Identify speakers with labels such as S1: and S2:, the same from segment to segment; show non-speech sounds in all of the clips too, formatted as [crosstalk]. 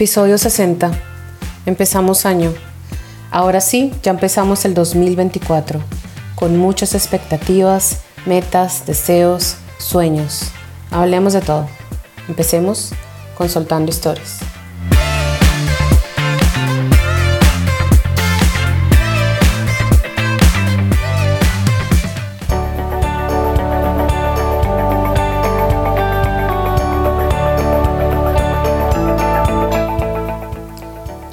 S1: Episodio 60. Empezamos año. Ahora sí, ya empezamos el 2024, con muchas expectativas, metas, deseos, sueños. Hablemos de todo. Empecemos con Soltando Historias.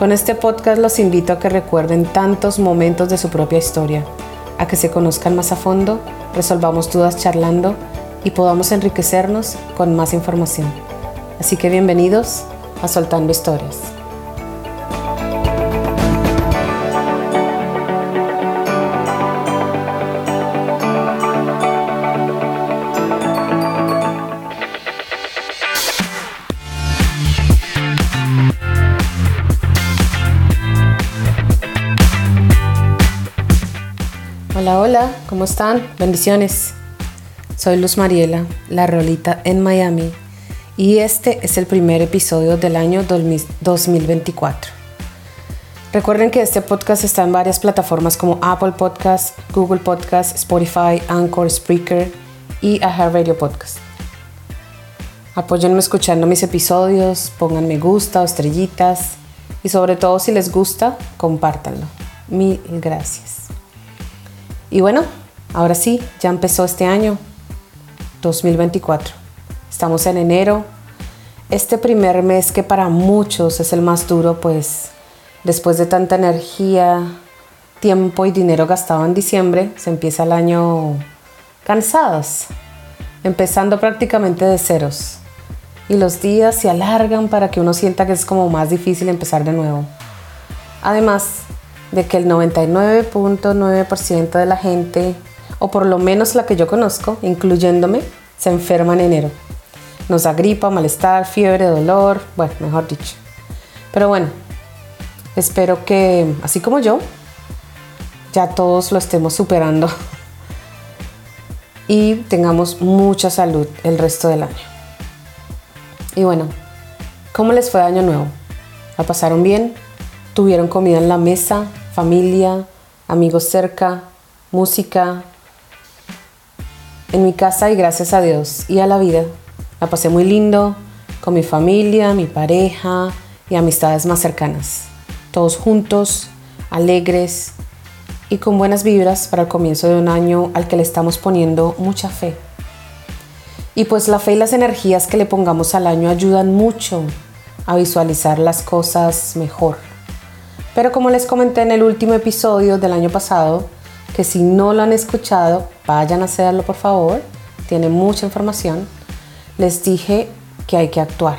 S1: con este podcast los invito a que recuerden tantos momentos de su propia historia, a que se conozcan más a fondo, resolvamos dudas charlando y podamos enriquecernos con más información. Así que bienvenidos a Soltando Historias. Hola, ¿cómo están? Bendiciones. Soy Luz Mariela, la rolita en Miami, y este es el primer episodio del año 2024. Recuerden que este podcast está en varias plataformas como Apple Podcast, Google Podcast, Spotify, Anchor, Spreaker y Radio Podcast. Apóyenme escuchando mis episodios, pongan me gusta o estrellitas y sobre todo si les gusta, compártanlo. Mil gracias. Y bueno, ahora sí, ya empezó este año 2024. Estamos en enero. Este primer mes que para muchos es el más duro, pues después de tanta energía, tiempo y dinero gastado en diciembre, se empieza el año cansados, empezando prácticamente de ceros. Y los días se alargan para que uno sienta que es como más difícil empezar de nuevo. Además, de que el 99.9% de la gente, o por lo menos la que yo conozco, incluyéndome, se enferma en enero. Nos da gripa, malestar, fiebre, dolor, bueno, mejor dicho. Pero bueno, espero que, así como yo, ya todos lo estemos superando y tengamos mucha salud el resto del año. Y bueno, ¿cómo les fue año nuevo? ¿La pasaron bien? ¿Tuvieron comida en la mesa? Familia, amigos cerca, música. En mi casa y gracias a Dios y a la vida. La pasé muy lindo con mi familia, mi pareja y amistades más cercanas. Todos juntos, alegres y con buenas vibras para el comienzo de un año al que le estamos poniendo mucha fe. Y pues la fe y las energías que le pongamos al año ayudan mucho a visualizar las cosas mejor pero como les comenté en el último episodio del año pasado, que si no lo han escuchado, vayan a hacerlo por favor, tiene mucha información, les dije que hay que actuar.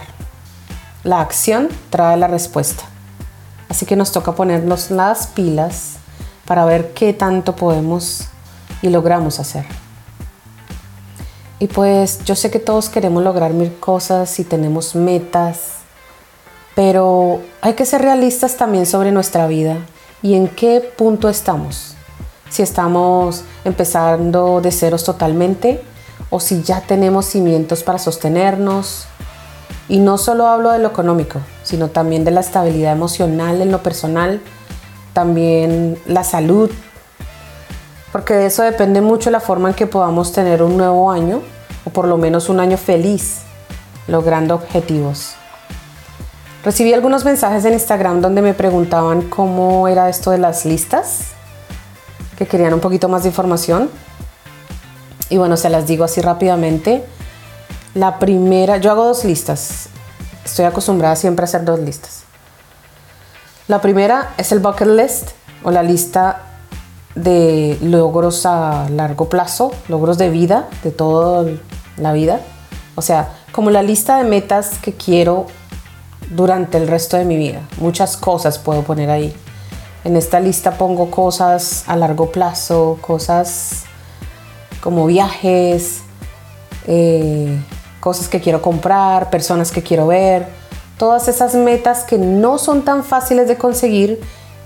S1: La acción trae la respuesta. Así que nos toca ponernos las pilas para ver qué tanto podemos y logramos hacer. Y pues yo sé que todos queremos lograr mil cosas y tenemos metas pero hay que ser realistas también sobre nuestra vida y en qué punto estamos. Si estamos empezando de ceros totalmente o si ya tenemos cimientos para sostenernos. Y no solo hablo de lo económico, sino también de la estabilidad emocional en lo personal, también la salud, porque de eso depende mucho la forma en que podamos tener un nuevo año o por lo menos un año feliz, logrando objetivos. Recibí algunos mensajes en Instagram donde me preguntaban cómo era esto de las listas, que querían un poquito más de información. Y bueno, se las digo así rápidamente. La primera, yo hago dos listas. Estoy acostumbrada siempre a hacer dos listas. La primera es el bucket list o la lista de logros a largo plazo, logros de vida, de toda la vida. O sea, como la lista de metas que quiero durante el resto de mi vida. Muchas cosas puedo poner ahí. En esta lista pongo cosas a largo plazo, cosas como viajes, eh, cosas que quiero comprar, personas que quiero ver, todas esas metas que no son tan fáciles de conseguir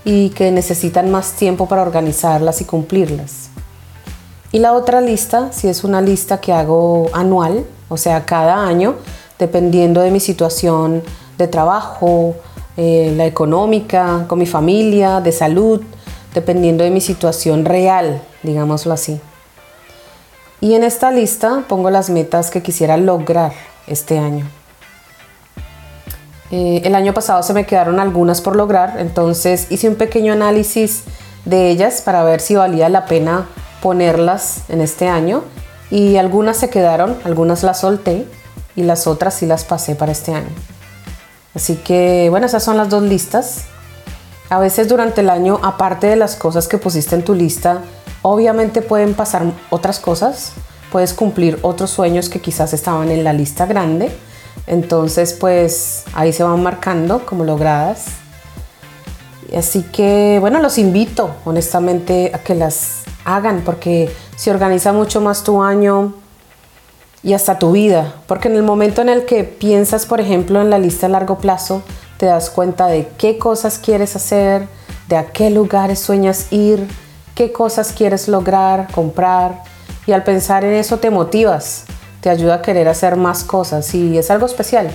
S1: y que necesitan más tiempo para organizarlas y cumplirlas. Y la otra lista, si es una lista que hago anual, o sea, cada año, dependiendo de mi situación de trabajo, eh, la económica, con mi familia, de salud, dependiendo de mi situación real, digámoslo así. Y en esta lista pongo las metas que quisiera lograr este año. Eh, el año pasado se me quedaron algunas por lograr, entonces hice un pequeño análisis de ellas para ver si valía la pena ponerlas en este año y algunas se quedaron, algunas las solté y las otras sí las pasé para este año. Así que bueno, esas son las dos listas. A veces durante el año, aparte de las cosas que pusiste en tu lista, obviamente pueden pasar otras cosas. Puedes cumplir otros sueños que quizás estaban en la lista grande. Entonces, pues ahí se van marcando como logradas. Así que, bueno, los invito honestamente a que las hagan porque se organiza mucho más tu año y hasta tu vida. Porque en el momento en el que piensas, por ejemplo, en la lista a largo plazo, te das cuenta de qué cosas quieres hacer, de a qué lugares sueñas ir, qué cosas quieres lograr, comprar. Y al pensar en eso te motivas, te ayuda a querer hacer más cosas y es algo especial.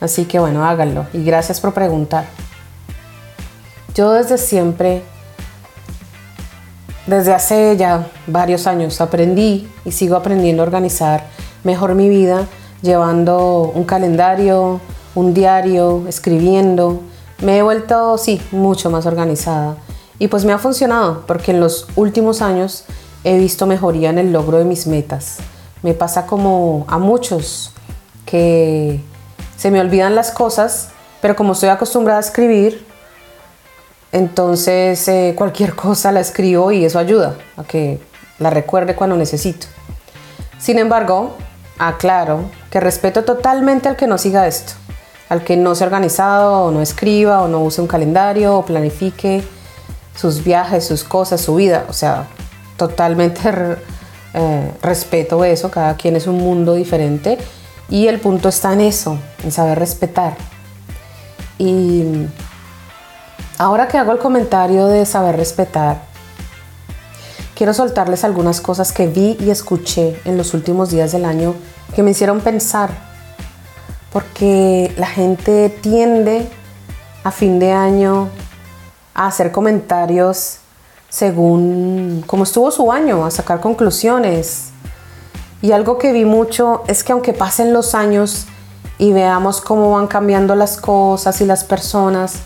S1: Así que bueno, háganlo y gracias por preguntar. Yo desde siempre desde hace ya varios años aprendí y sigo aprendiendo a organizar mejor mi vida llevando un calendario, un diario, escribiendo. Me he vuelto, sí, mucho más organizada. Y pues me ha funcionado porque en los últimos años he visto mejoría en el logro de mis metas. Me pasa como a muchos que se me olvidan las cosas, pero como estoy acostumbrada a escribir, entonces eh, cualquier cosa la escribo y eso ayuda a que la recuerde cuando necesito. Sin embargo, aclaro que respeto totalmente al que no siga esto, al que no sea organizado o no escriba o no use un calendario o planifique sus viajes, sus cosas, su vida. O sea, totalmente [laughs] eh, respeto eso, cada quien es un mundo diferente y el punto está en eso, en saber respetar. Y Ahora que hago el comentario de saber respetar, quiero soltarles algunas cosas que vi y escuché en los últimos días del año que me hicieron pensar, porque la gente tiende a fin de año a hacer comentarios según cómo estuvo su año, a sacar conclusiones. Y algo que vi mucho es que aunque pasen los años y veamos cómo van cambiando las cosas y las personas,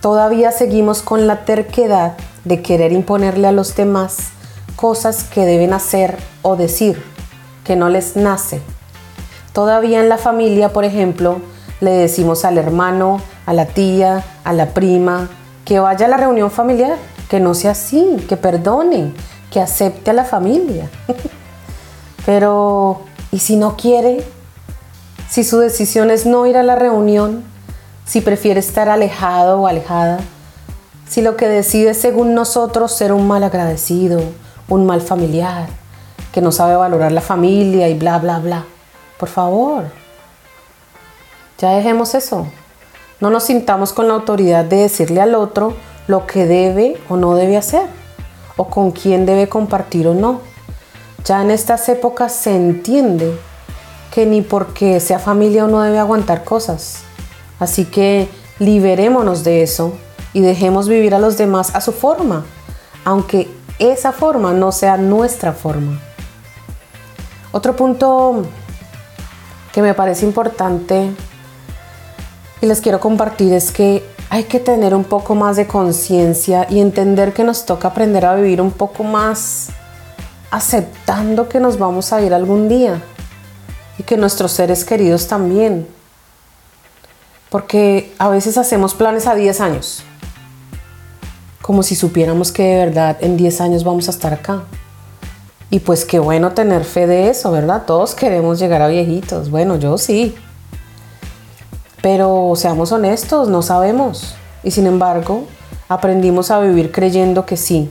S1: Todavía seguimos con la terquedad de querer imponerle a los demás cosas que deben hacer o decir, que no les nace. Todavía en la familia, por ejemplo, le decimos al hermano, a la tía, a la prima, que vaya a la reunión familiar, que no sea así, que perdone, que acepte a la familia. [laughs] Pero, ¿y si no quiere? Si su decisión es no ir a la reunión, si prefiere estar alejado o alejada, si lo que decide según nosotros ser un mal agradecido, un mal familiar, que no sabe valorar la familia y bla, bla, bla. Por favor, ya dejemos eso. No nos sintamos con la autoridad de decirle al otro lo que debe o no debe hacer, o con quién debe compartir o no. Ya en estas épocas se entiende que ni porque sea familia uno debe aguantar cosas. Así que liberémonos de eso y dejemos vivir a los demás a su forma, aunque esa forma no sea nuestra forma. Otro punto que me parece importante y les quiero compartir es que hay que tener un poco más de conciencia y entender que nos toca aprender a vivir un poco más aceptando que nos vamos a ir algún día y que nuestros seres queridos también porque a veces hacemos planes a 10 años, como si supiéramos que de verdad en 10 años vamos a estar acá. Y pues qué bueno tener fe de eso, ¿verdad? Todos queremos llegar a viejitos. Bueno, yo sí. Pero seamos honestos, no sabemos. Y sin embargo, aprendimos a vivir creyendo que sí.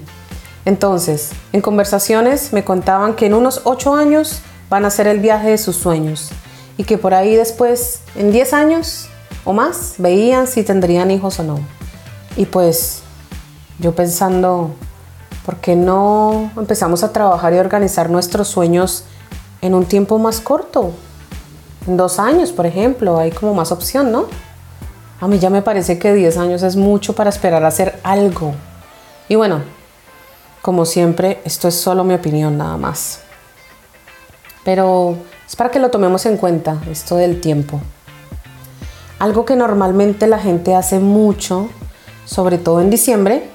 S1: Entonces, en conversaciones me contaban que en unos 8 años van a hacer el viaje de sus sueños y que por ahí después, en 10 años o más, veían si tendrían hijos o no. Y pues yo pensando, ¿por qué no empezamos a trabajar y organizar nuestros sueños en un tiempo más corto? En dos años, por ejemplo, hay como más opción, ¿no? A mí ya me parece que 10 años es mucho para esperar a hacer algo. Y bueno, como siempre, esto es solo mi opinión nada más. Pero es para que lo tomemos en cuenta, esto del tiempo. Algo que normalmente la gente hace mucho, sobre todo en diciembre,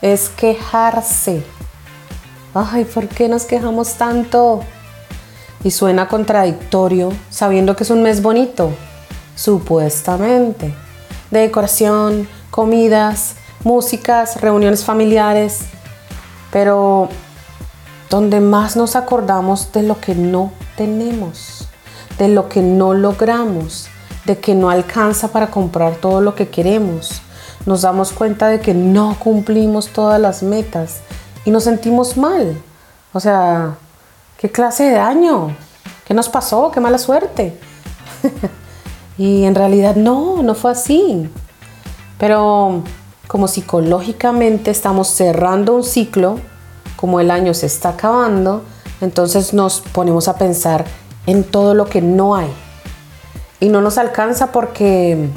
S1: es quejarse. Ay, ¿por qué nos quejamos tanto? Y suena contradictorio sabiendo que es un mes bonito, supuestamente. De decoración, comidas, músicas, reuniones familiares. Pero donde más nos acordamos de lo que no tenemos, de lo que no logramos, de que no alcanza para comprar todo lo que queremos, nos damos cuenta de que no cumplimos todas las metas y nos sentimos mal. O sea, ¿qué clase de daño? ¿Qué nos pasó? ¿Qué mala suerte? [laughs] y en realidad no, no fue así. Pero como psicológicamente estamos cerrando un ciclo, como el año se está acabando, entonces nos ponemos a pensar en todo lo que no hay. Y no nos alcanza porque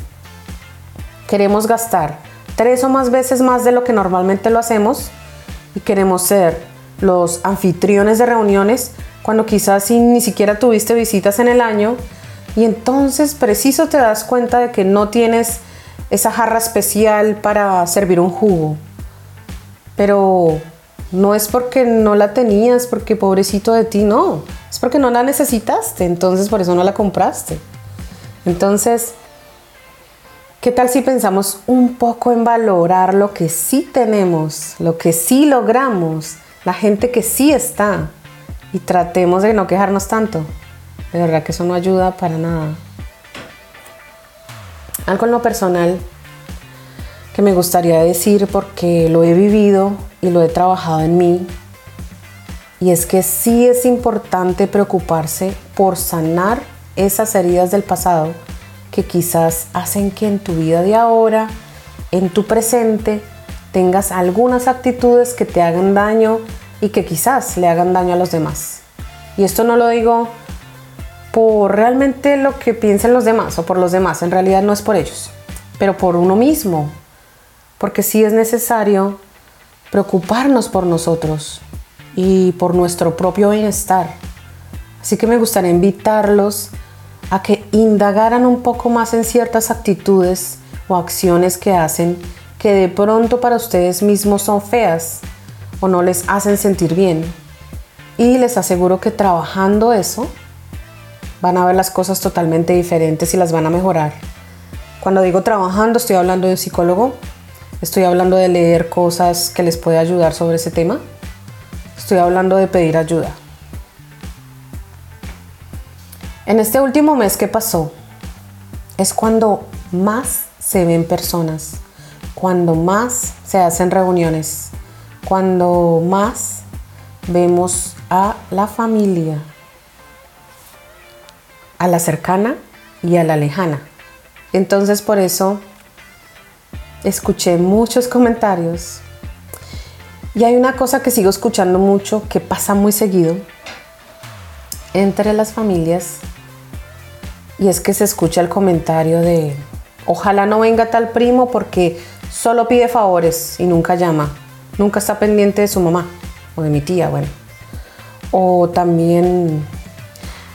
S1: queremos gastar tres o más veces más de lo que normalmente lo hacemos y queremos ser los anfitriones de reuniones cuando quizás ni siquiera tuviste visitas en el año y entonces preciso te das cuenta de que no tienes esa jarra especial para servir un jugo. Pero no es porque no la tenías, porque pobrecito de ti, no. Es porque no la necesitaste, entonces por eso no la compraste. Entonces, ¿Qué tal si pensamos un poco en valorar lo que sí tenemos, lo que sí logramos, la gente que sí está y tratemos de no quejarnos tanto? De verdad que eso no ayuda para nada. Algo en lo personal que me gustaría decir porque lo he vivido y lo he trabajado en mí y es que sí es importante preocuparse por sanar esas heridas del pasado que quizás hacen que en tu vida de ahora, en tu presente, tengas algunas actitudes que te hagan daño y que quizás le hagan daño a los demás. Y esto no lo digo por realmente lo que piensen los demás o por los demás, en realidad no es por ellos, pero por uno mismo, porque sí es necesario preocuparnos por nosotros y por nuestro propio bienestar. Así que me gustaría invitarlos a que indagaran un poco más en ciertas actitudes o acciones que hacen que de pronto para ustedes mismos son feas o no les hacen sentir bien. Y les aseguro que trabajando eso van a ver las cosas totalmente diferentes y las van a mejorar. Cuando digo trabajando estoy hablando de un psicólogo, estoy hablando de leer cosas que les puede ayudar sobre ese tema, estoy hablando de pedir ayuda. En este último mes que pasó es cuando más se ven personas, cuando más se hacen reuniones, cuando más vemos a la familia, a la cercana y a la lejana. Entonces por eso escuché muchos comentarios y hay una cosa que sigo escuchando mucho que pasa muy seguido entre las familias y es que se escucha el comentario de, ojalá no venga tal primo porque solo pide favores y nunca llama, nunca está pendiente de su mamá o de mi tía, bueno. O también,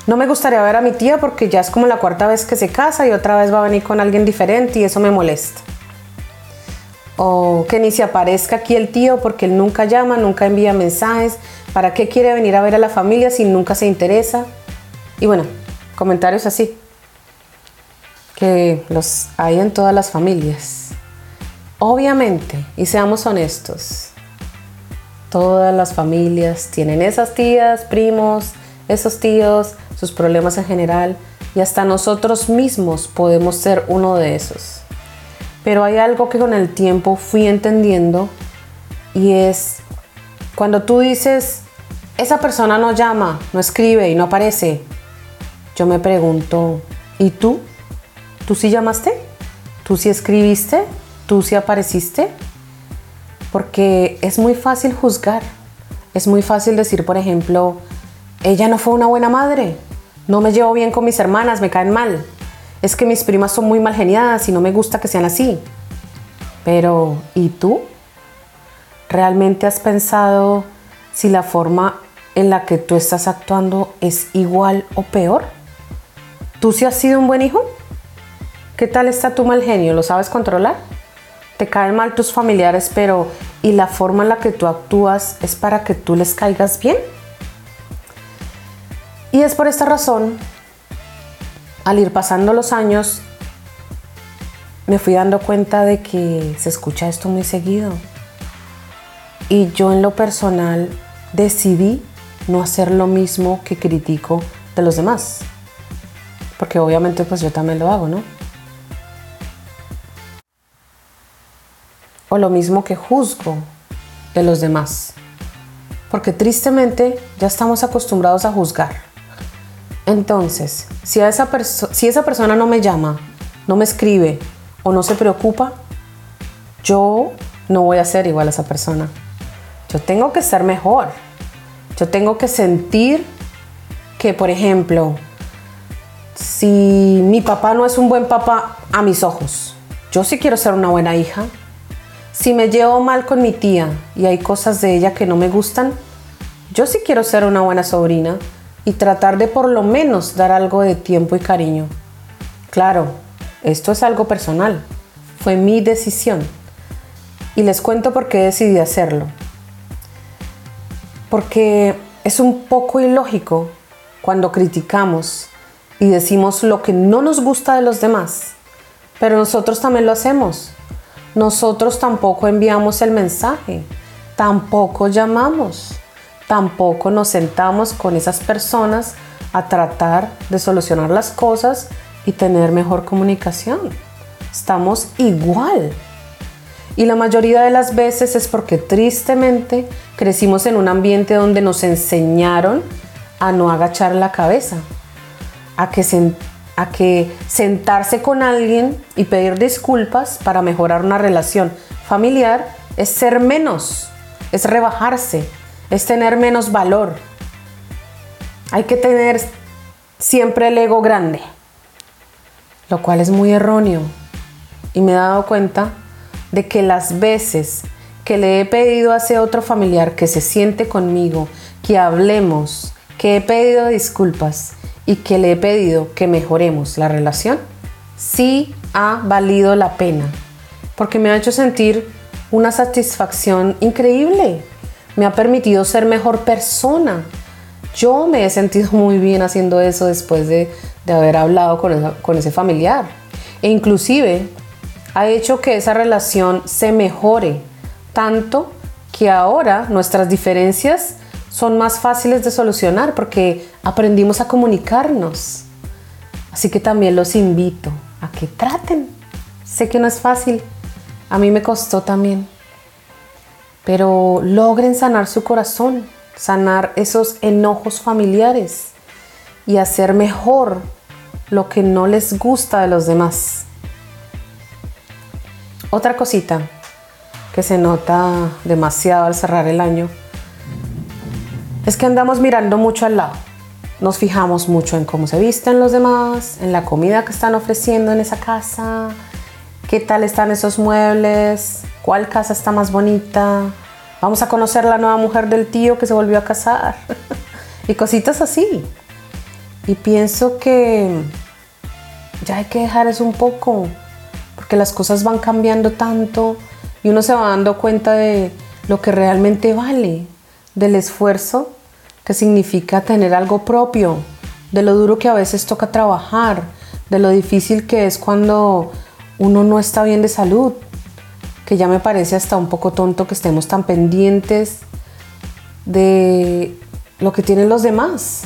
S1: no me gustaría ver a mi tía porque ya es como la cuarta vez que se casa y otra vez va a venir con alguien diferente y eso me molesta. O que ni se aparezca aquí el tío porque él nunca llama, nunca envía mensajes. ¿Para qué quiere venir a ver a la familia si nunca se interesa? Y bueno, comentarios así que los hay en todas las familias. Obviamente, y seamos honestos, todas las familias tienen esas tías, primos, esos tíos, sus problemas en general, y hasta nosotros mismos podemos ser uno de esos. Pero hay algo que con el tiempo fui entendiendo y es cuando tú dices, esa persona no llama, no escribe y no aparece, yo me pregunto, ¿y tú? ¿Tú sí llamaste? ¿Tú sí escribiste? ¿Tú sí apareciste? Porque es muy fácil juzgar. Es muy fácil decir, por ejemplo, ella no fue una buena madre, no me llevo bien con mis hermanas, me caen mal. Es que mis primas son muy mal geniadas y no me gusta que sean así. Pero, ¿y tú? ¿Realmente has pensado si la forma en la que tú estás actuando es igual o peor? ¿Tú sí has sido un buen hijo? ¿Qué tal está tu mal genio? ¿Lo sabes controlar? Te caen mal tus familiares, pero ¿y la forma en la que tú actúas es para que tú les caigas bien? Y es por esta razón, al ir pasando los años, me fui dando cuenta de que se escucha esto muy seguido. Y yo en lo personal decidí no hacer lo mismo que critico de los demás. Porque obviamente pues yo también lo hago, ¿no? O lo mismo que juzgo de los demás. Porque tristemente ya estamos acostumbrados a juzgar. Entonces, si, esa, si esa persona no me llama, no me escribe o no se preocupa, yo no voy a ser igual a esa persona. Yo tengo que ser mejor. Yo tengo que sentir que, por ejemplo, si mi papá no es un buen papá a mis ojos, yo sí quiero ser una buena hija. Si me llevo mal con mi tía y hay cosas de ella que no me gustan, yo sí quiero ser una buena sobrina y tratar de por lo menos dar algo de tiempo y cariño. Claro, esto es algo personal. Fue mi decisión. Y les cuento por qué decidí hacerlo. Porque es un poco ilógico cuando criticamos y decimos lo que no nos gusta de los demás, pero nosotros también lo hacemos. Nosotros tampoco enviamos el mensaje, tampoco llamamos, tampoco nos sentamos con esas personas a tratar de solucionar las cosas y tener mejor comunicación. Estamos igual. Y la mayoría de las veces es porque tristemente crecimos en un ambiente donde nos enseñaron a no agachar la cabeza, a que, a que sentarse con alguien y pedir disculpas para mejorar una relación familiar es ser menos, es rebajarse, es tener menos valor. Hay que tener siempre el ego grande, lo cual es muy erróneo. Y me he dado cuenta de que las veces que le he pedido a ese otro familiar que se siente conmigo, que hablemos, que he pedido disculpas y que le he pedido que mejoremos la relación, sí ha valido la pena, porque me ha hecho sentir una satisfacción increíble, me ha permitido ser mejor persona. Yo me he sentido muy bien haciendo eso después de, haber hablado con, con ese familiar. E inclusive ha hecho que esa relación se mejore tanto que ahora nuestras diferencias son más fáciles de solucionar porque aprendimos a comunicarnos. Así que también los invito a que traten. Sé que no es fácil, a mí me costó también, pero logren sanar su corazón, sanar esos enojos familiares y hacer mejor lo que no les gusta de los demás. Otra cosita que se nota demasiado al cerrar el año es que andamos mirando mucho al lado. Nos fijamos mucho en cómo se visten los demás, en la comida que están ofreciendo en esa casa, qué tal están esos muebles, cuál casa está más bonita. Vamos a conocer la nueva mujer del tío que se volvió a casar. [laughs] y cositas así. Y pienso que ya hay que dejar eso un poco, porque las cosas van cambiando tanto y uno se va dando cuenta de lo que realmente vale, del esfuerzo que significa tener algo propio, de lo duro que a veces toca trabajar, de lo difícil que es cuando uno no está bien de salud, que ya me parece hasta un poco tonto que estemos tan pendientes de lo que tienen los demás.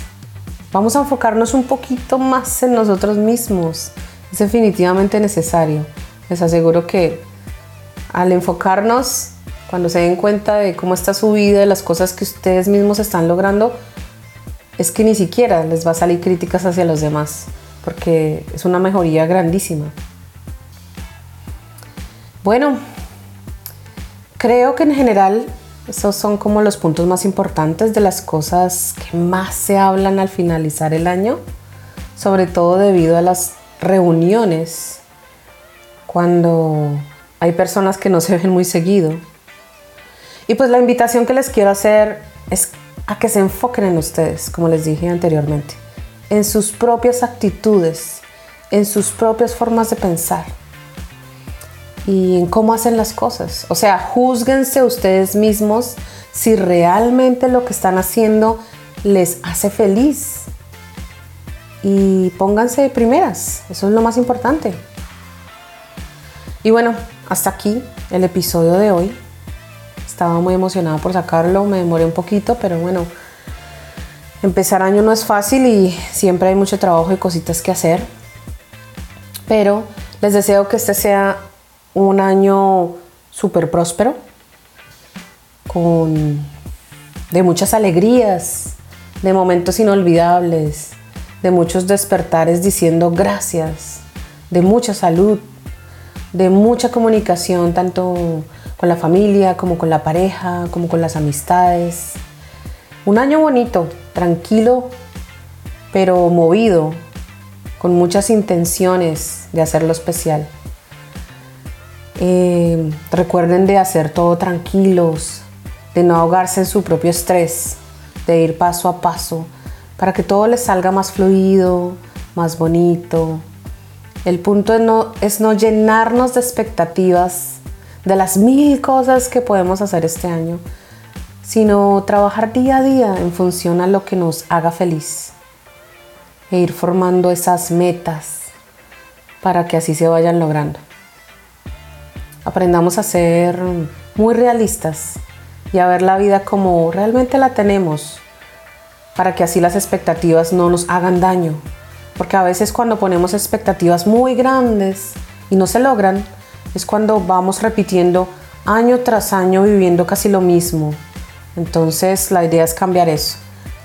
S1: Vamos a enfocarnos un poquito más en nosotros mismos. Es definitivamente necesario. Les aseguro que al enfocarnos, cuando se den cuenta de cómo está su vida, de las cosas que ustedes mismos están logrando, es que ni siquiera les va a salir críticas hacia los demás, porque es una mejoría grandísima. Bueno, creo que en general esos son como los puntos más importantes de las cosas que más se hablan al finalizar el año, sobre todo debido a las reuniones, cuando hay personas que no se ven muy seguido. Y pues la invitación que les quiero hacer es a que se enfoquen en ustedes, como les dije anteriormente, en sus propias actitudes, en sus propias formas de pensar y en cómo hacen las cosas. O sea, juzguense ustedes mismos si realmente lo que están haciendo les hace feliz. Y pónganse de primeras, eso es lo más importante. Y bueno, hasta aquí el episodio de hoy. Estaba muy emocionada por sacarlo, me demoré un poquito, pero bueno, empezar año no es fácil y siempre hay mucho trabajo y cositas que hacer. Pero les deseo que este sea un año súper próspero, con de muchas alegrías, de momentos inolvidables, de muchos despertares diciendo gracias, de mucha salud, de mucha comunicación, tanto con la familia como con la pareja, como con las amistades. Un año bonito, tranquilo, pero movido, con muchas intenciones de hacerlo especial. Eh, recuerden de hacer todo tranquilos, de no ahogarse en su propio estrés, de ir paso a paso, para que todo les salga más fluido, más bonito. El punto es no llenarnos de expectativas de las mil cosas que podemos hacer este año, sino trabajar día a día en función a lo que nos haga feliz e ir formando esas metas para que así se vayan logrando aprendamos a ser muy realistas y a ver la vida como realmente la tenemos, para que así las expectativas no nos hagan daño. Porque a veces cuando ponemos expectativas muy grandes y no se logran, es cuando vamos repitiendo año tras año viviendo casi lo mismo. Entonces la idea es cambiar eso.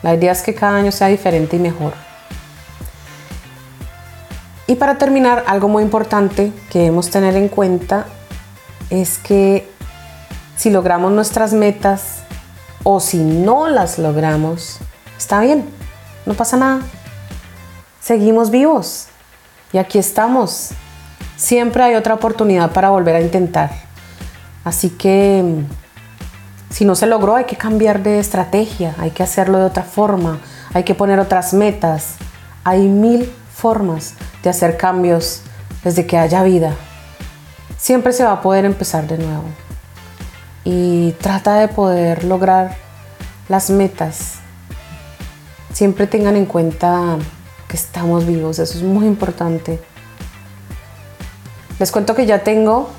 S1: La idea es que cada año sea diferente y mejor. Y para terminar, algo muy importante que debemos tener en cuenta es que si logramos nuestras metas o si no las logramos, está bien, no pasa nada. Seguimos vivos y aquí estamos. Siempre hay otra oportunidad para volver a intentar. Así que si no se logró hay que cambiar de estrategia, hay que hacerlo de otra forma, hay que poner otras metas. Hay mil formas de hacer cambios desde que haya vida siempre se va a poder empezar de nuevo. Y trata de poder lograr las metas. Siempre tengan en cuenta que estamos vivos, eso es muy importante. Les cuento que ya tengo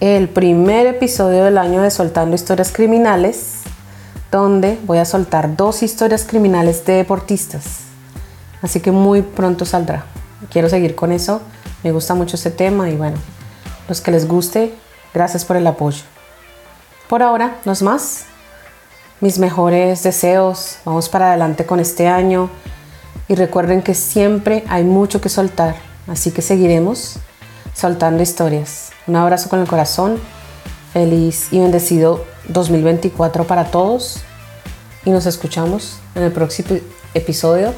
S1: el primer episodio del año de Soltando Historias Criminales, donde voy a soltar dos historias criminales de deportistas. Así que muy pronto saldrá. Quiero seguir con eso me gusta mucho este tema y bueno, los que les guste, gracias por el apoyo. Por ahora, no es más. Mis mejores deseos, vamos para adelante con este año y recuerden que siempre hay mucho que soltar, así que seguiremos soltando historias. Un abrazo con el corazón, feliz y bendecido 2024 para todos y nos escuchamos en el próximo episodio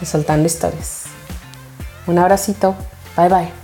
S1: de Soltando Historias. Un abracito. Bye bye.